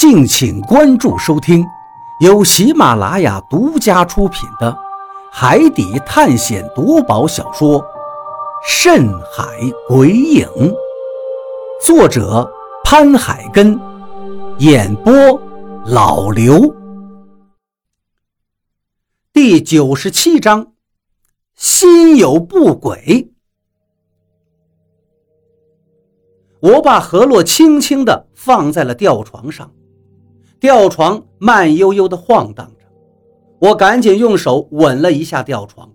敬请关注收听，由喜马拉雅独家出品的《海底探险夺宝小说》《深海鬼影》，作者潘海根，演播老刘。第九十七章，心有不轨。我把何洛轻轻地放在了吊床上。吊床慢悠悠地晃荡着，我赶紧用手稳了一下吊床。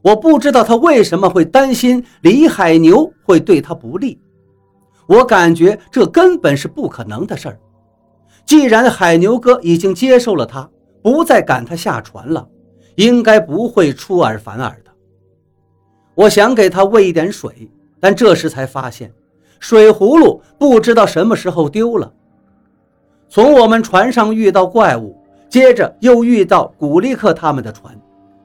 我不知道他为什么会担心李海牛会对他不利，我感觉这根本是不可能的事儿。既然海牛哥已经接受了他，不再赶他下船了，应该不会出尔反尔的。我想给他喂一点水，但这时才发现水葫芦不知道什么时候丢了。从我们船上遇到怪物，接着又遇到古力克他们的船，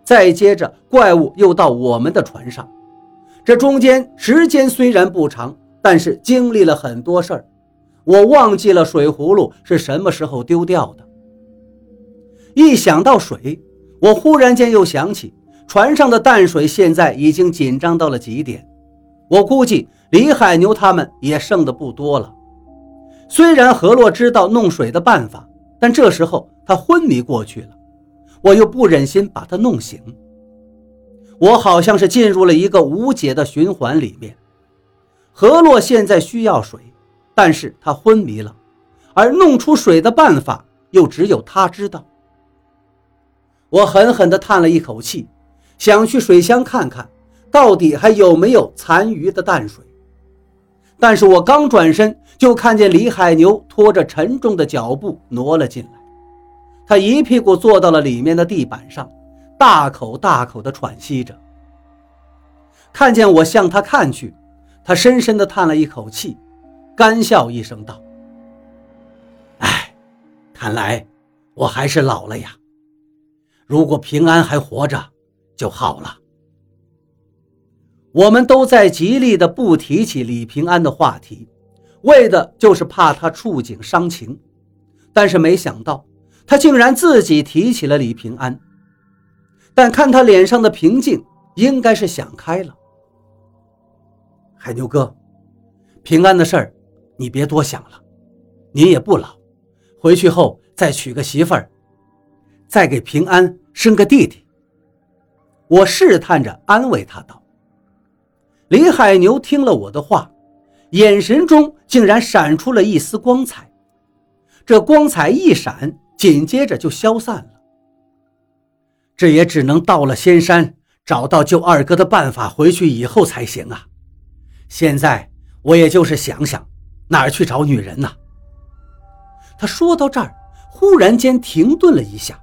再接着怪物又到我们的船上。这中间时间虽然不长，但是经历了很多事儿。我忘记了水葫芦是什么时候丢掉的。一想到水，我忽然间又想起船上的淡水现在已经紧张到了极点。我估计李海牛他们也剩的不多了。虽然何洛知道弄水的办法，但这时候他昏迷过去了，我又不忍心把他弄醒。我好像是进入了一个无解的循环里面。何洛现在需要水，但是他昏迷了，而弄出水的办法又只有他知道。我狠狠地叹了一口气，想去水箱看看，到底还有没有残余的淡水。但是我刚转身，就看见李海牛拖着沉重的脚步挪了进来，他一屁股坐到了里面的地板上，大口大口地喘息着。看见我向他看去，他深深地叹了一口气，干笑一声道：“哎，看来我还是老了呀。如果平安还活着，就好了。”我们都在极力的不提起李平安的话题，为的就是怕他触景伤情。但是没想到，他竟然自己提起了李平安。但看他脸上的平静，应该是想开了。海牛哥，平安的事儿，你别多想了。您也不老，回去后再娶个媳妇儿，再给平安生个弟弟。我试探着安慰他道。李海牛听了我的话，眼神中竟然闪出了一丝光彩。这光彩一闪，紧接着就消散了。这也只能到了仙山，找到救二哥的办法，回去以后才行啊！现在我也就是想想，哪儿去找女人呢？他说到这儿，忽然间停顿了一下，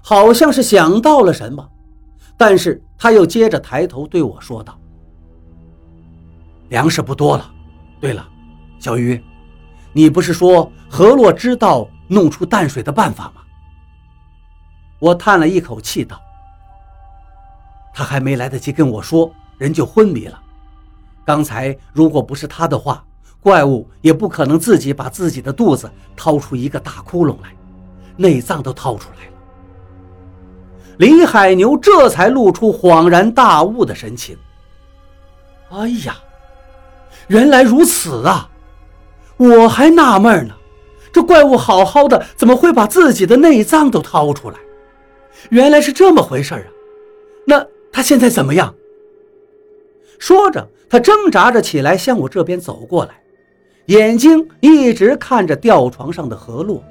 好像是想到了什么，但是他又接着抬头对我说道。粮食不多了。对了，小鱼，你不是说何洛知道弄出淡水的办法吗？我叹了一口气道：“他还没来得及跟我说，人就昏迷了。刚才如果不是他的话，怪物也不可能自己把自己的肚子掏出一个大窟窿来，内脏都掏出来了。”李海牛这才露出恍然大悟的神情。哎呀！原来如此啊！我还纳闷呢，这怪物好好的，怎么会把自己的内脏都掏出来？原来是这么回事啊！那他现在怎么样？说着，他挣扎着起来，向我这边走过来，眼睛一直看着吊床上的何洛。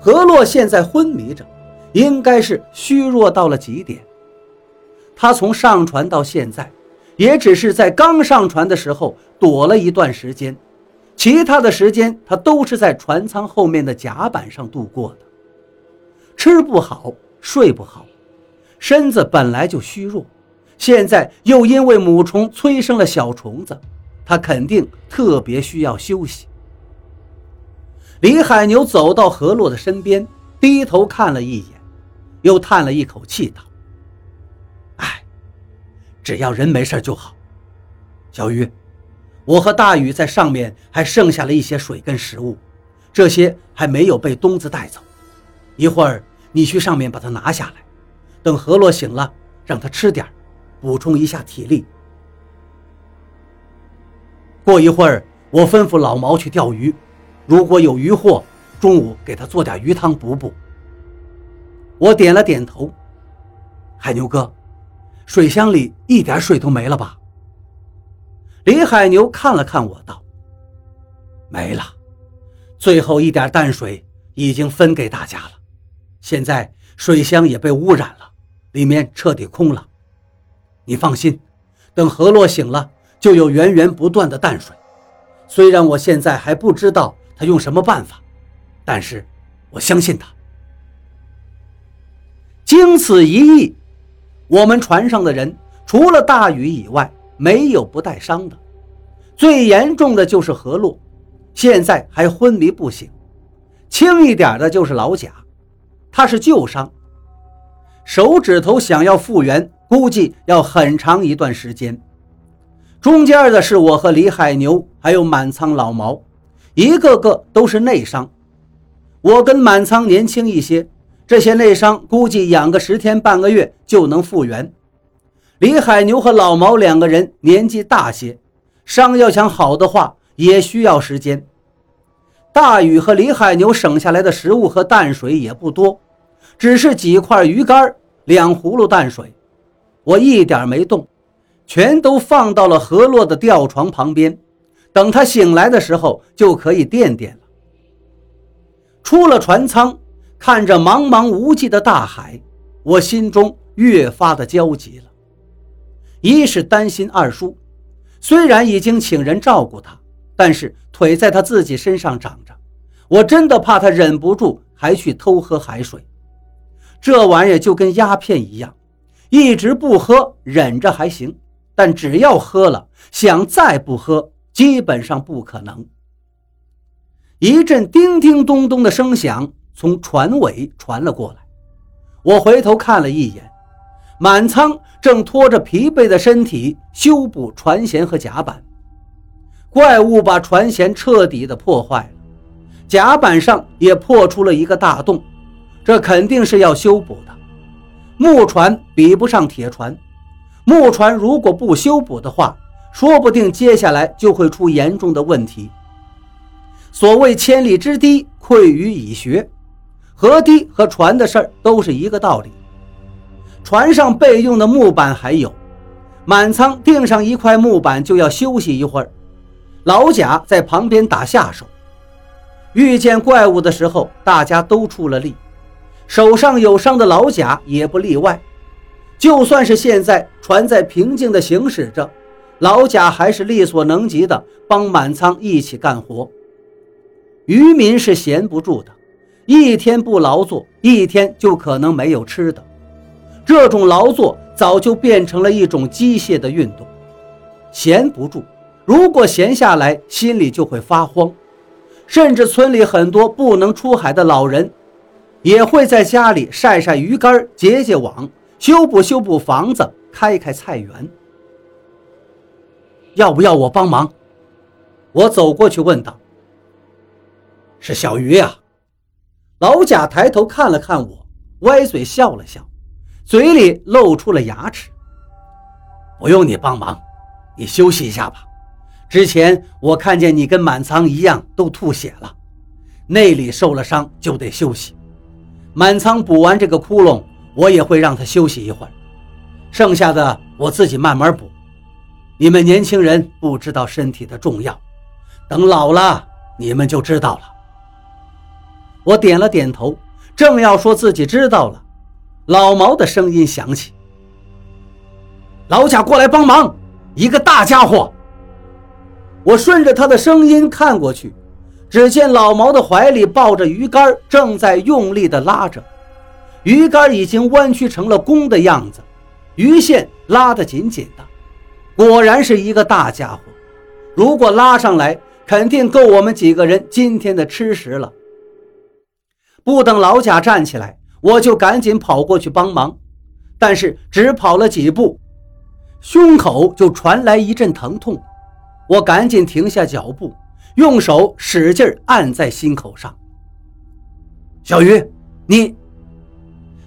何洛现在昏迷着，应该是虚弱到了极点。他从上船到现在。也只是在刚上船的时候躲了一段时间，其他的时间他都是在船舱后面的甲板上度过的。吃不好，睡不好，身子本来就虚弱，现在又因为母虫催生了小虫子，他肯定特别需要休息。李海牛走到何洛的身边，低头看了一眼，又叹了一口气道。只要人没事就好。小鱼，我和大禹在上面还剩下了一些水跟食物，这些还没有被东子带走。一会儿你去上面把它拿下来，等河洛醒了，让他吃点补充一下体力。过一会儿，我吩咐老毛去钓鱼，如果有鱼货，中午给他做点鱼汤补补。我点了点头。海牛哥，水箱里一点水都没了吧？李海牛看了看我，道：“没了，最后一点淡水已经分给大家了。现在水箱也被污染了，里面彻底空了。你放心，等河洛醒了，就有源源不断的淡水。虽然我现在还不知道他用什么办法，但是我相信他。”经此一役。我们船上的人除了大禹以外，没有不带伤的。最严重的就是何洛，现在还昏迷不醒；轻一点的就是老贾，他是旧伤，手指头想要复原，估计要很长一段时间。中间的是我和李海牛，还有满仓老毛，一个个都是内伤。我跟满仓年轻一些。这些内伤估计养个十天半个月就能复原。李海牛和老毛两个人年纪大些，伤要想好的话也需要时间。大禹和李海牛省下来的食物和淡水也不多，只是几块鱼干、两葫芦淡水。我一点没动，全都放到了河洛的吊床旁边，等他醒来的时候就可以垫垫了。出了船舱。看着茫茫无际的大海，我心中越发的焦急了。一是担心二叔，虽然已经请人照顾他，但是腿在他自己身上长着，我真的怕他忍不住还去偷喝海水。这玩意就跟鸦片一样，一直不喝忍着还行，但只要喝了，想再不喝基本上不可能。一阵叮叮咚咚的声响。从船尾传了过来，我回头看了一眼，满仓正拖着疲惫的身体修补船舷和甲板。怪物把船舷彻底的破坏了，甲板上也破出了一个大洞，这肯定是要修补的。木船比不上铁船，木船如果不修补的话，说不定接下来就会出严重的问题。所谓千里之堤，溃于蚁穴。河堤和船的事儿都是一个道理。船上备用的木板还有，满仓钉上一块木板就要休息一会儿。老贾在旁边打下手。遇见怪物的时候，大家都出了力，手上有伤的老贾也不例外。就算是现在船在平静的行驶着，老贾还是力所能及的帮满仓一起干活。渔民是闲不住的。一天不劳作，一天就可能没有吃的。这种劳作早就变成了一种机械的运动，闲不住。如果闲下来，心里就会发慌。甚至村里很多不能出海的老人，也会在家里晒晒鱼竿、结结网、修补修补房子、开开菜园。要不要我帮忙？我走过去问道。是小鱼呀。老贾抬头看了看我，歪嘴笑了笑，嘴里露出了牙齿。不用你帮忙，你休息一下吧。之前我看见你跟满仓一样都吐血了，内里受了伤就得休息。满仓补完这个窟窿，我也会让他休息一会儿，剩下的我自己慢慢补。你们年轻人不知道身体的重要，等老了你们就知道了。我点了点头，正要说自己知道了，老毛的声音响起：“老贾过来帮忙，一个大家伙。”我顺着他的声音看过去，只见老毛的怀里抱着鱼竿，正在用力地拉着，鱼竿已经弯曲成了弓的样子，鱼线拉得紧紧的，果然是一个大家伙。如果拉上来，肯定够我们几个人今天的吃食了。不等老贾站起来，我就赶紧跑过去帮忙。但是只跑了几步，胸口就传来一阵疼痛。我赶紧停下脚步，用手使劲按在心口上。小鱼，你……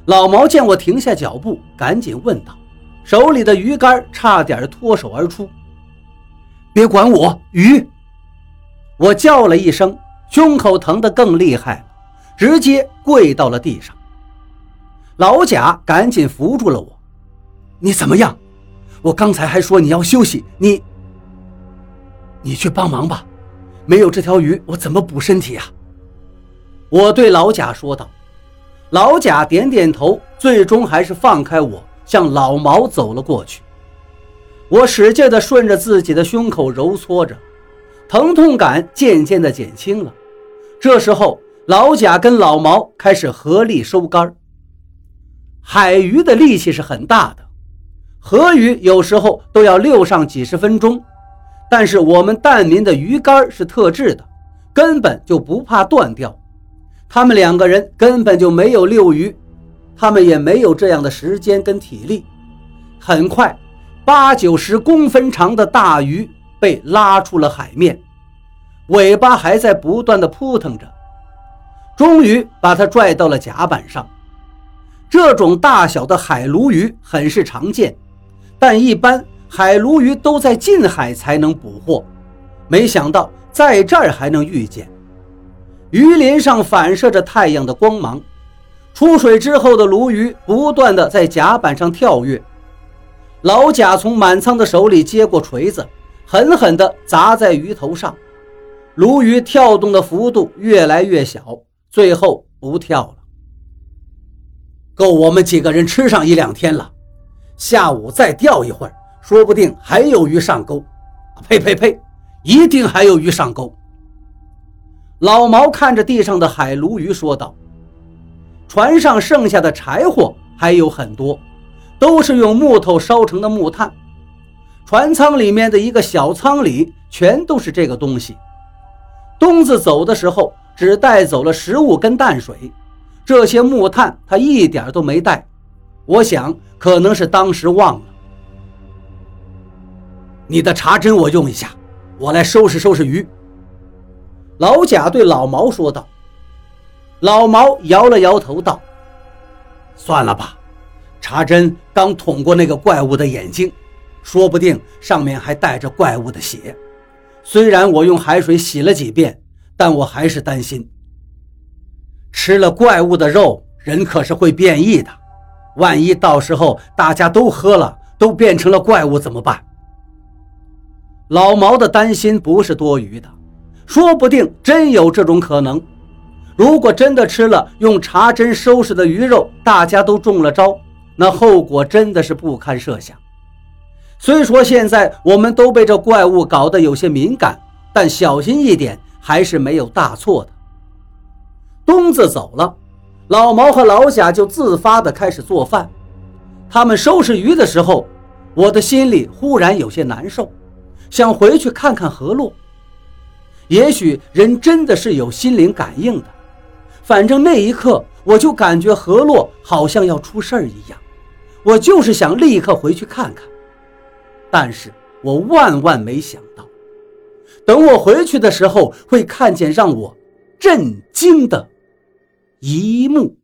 老毛见我停下脚步，赶紧问道，手里的鱼竿差点脱手而出。别管我，鱼！我叫了一声，胸口疼得更厉害了，直接跪到了地上。老贾赶紧扶住了我。你怎么样？我刚才还说你要休息，你……你去帮忙吧，没有这条鱼，我怎么补身体呀？我对老贾说道。老贾点点头，最终还是放开我，向老毛走了过去。我使劲地顺着自己的胸口揉搓着，疼痛感渐渐地减轻了。这时候，老贾跟老毛开始合力收竿。海鱼的力气是很大的，河鱼有时候都要溜上几十分钟，但是我们蛋民的鱼竿是特制的，根本就不怕断掉。他们两个人根本就没有遛鱼，他们也没有这样的时间跟体力。很快，八九十公分长的大鱼被拉出了海面，尾巴还在不断的扑腾着，终于把它拽到了甲板上。这种大小的海鲈鱼很是常见，但一般海鲈鱼都在近海才能捕获，没想到在这儿还能遇见。鱼鳞上反射着太阳的光芒，出水之后的鲈鱼不断的在甲板上跳跃。老贾从满仓的手里接过锤子，狠狠地砸在鱼头上，鲈鱼跳动的幅度越来越小，最后不跳了。够我们几个人吃上一两天了，下午再钓一会儿，说不定还有鱼上钩。呸呸呸，一定还有鱼上钩。老毛看着地上的海鲈鱼说道：“船上剩下的柴火还有很多，都是用木头烧成的木炭。船舱里面的一个小舱里全都是这个东西。东子走的时候只带走了食物跟淡水，这些木炭他一点都没带。我想可能是当时忘了。你的茶针我用一下，我来收拾收拾鱼。”老贾对老毛说道：“老毛摇了摇头道：‘算了吧，茶针刚捅过那个怪物的眼睛，说不定上面还带着怪物的血。虽然我用海水洗了几遍，但我还是担心。吃了怪物的肉，人可是会变异的。万一到时候大家都喝了，都变成了怪物怎么办？’老毛的担心不是多余的。”说不定真有这种可能。如果真的吃了用茶针收拾的鱼肉，大家都中了招，那后果真的是不堪设想。虽说现在我们都被这怪物搞得有些敏感，但小心一点还是没有大错的。东子走了，老毛和老贾就自发的开始做饭。他们收拾鱼的时候，我的心里忽然有些难受，想回去看看何洛。也许人真的是有心灵感应的，反正那一刻我就感觉何洛好像要出事儿一样，我就是想立刻回去看看。但是我万万没想，等我回去的时候会看见让我震惊的一幕。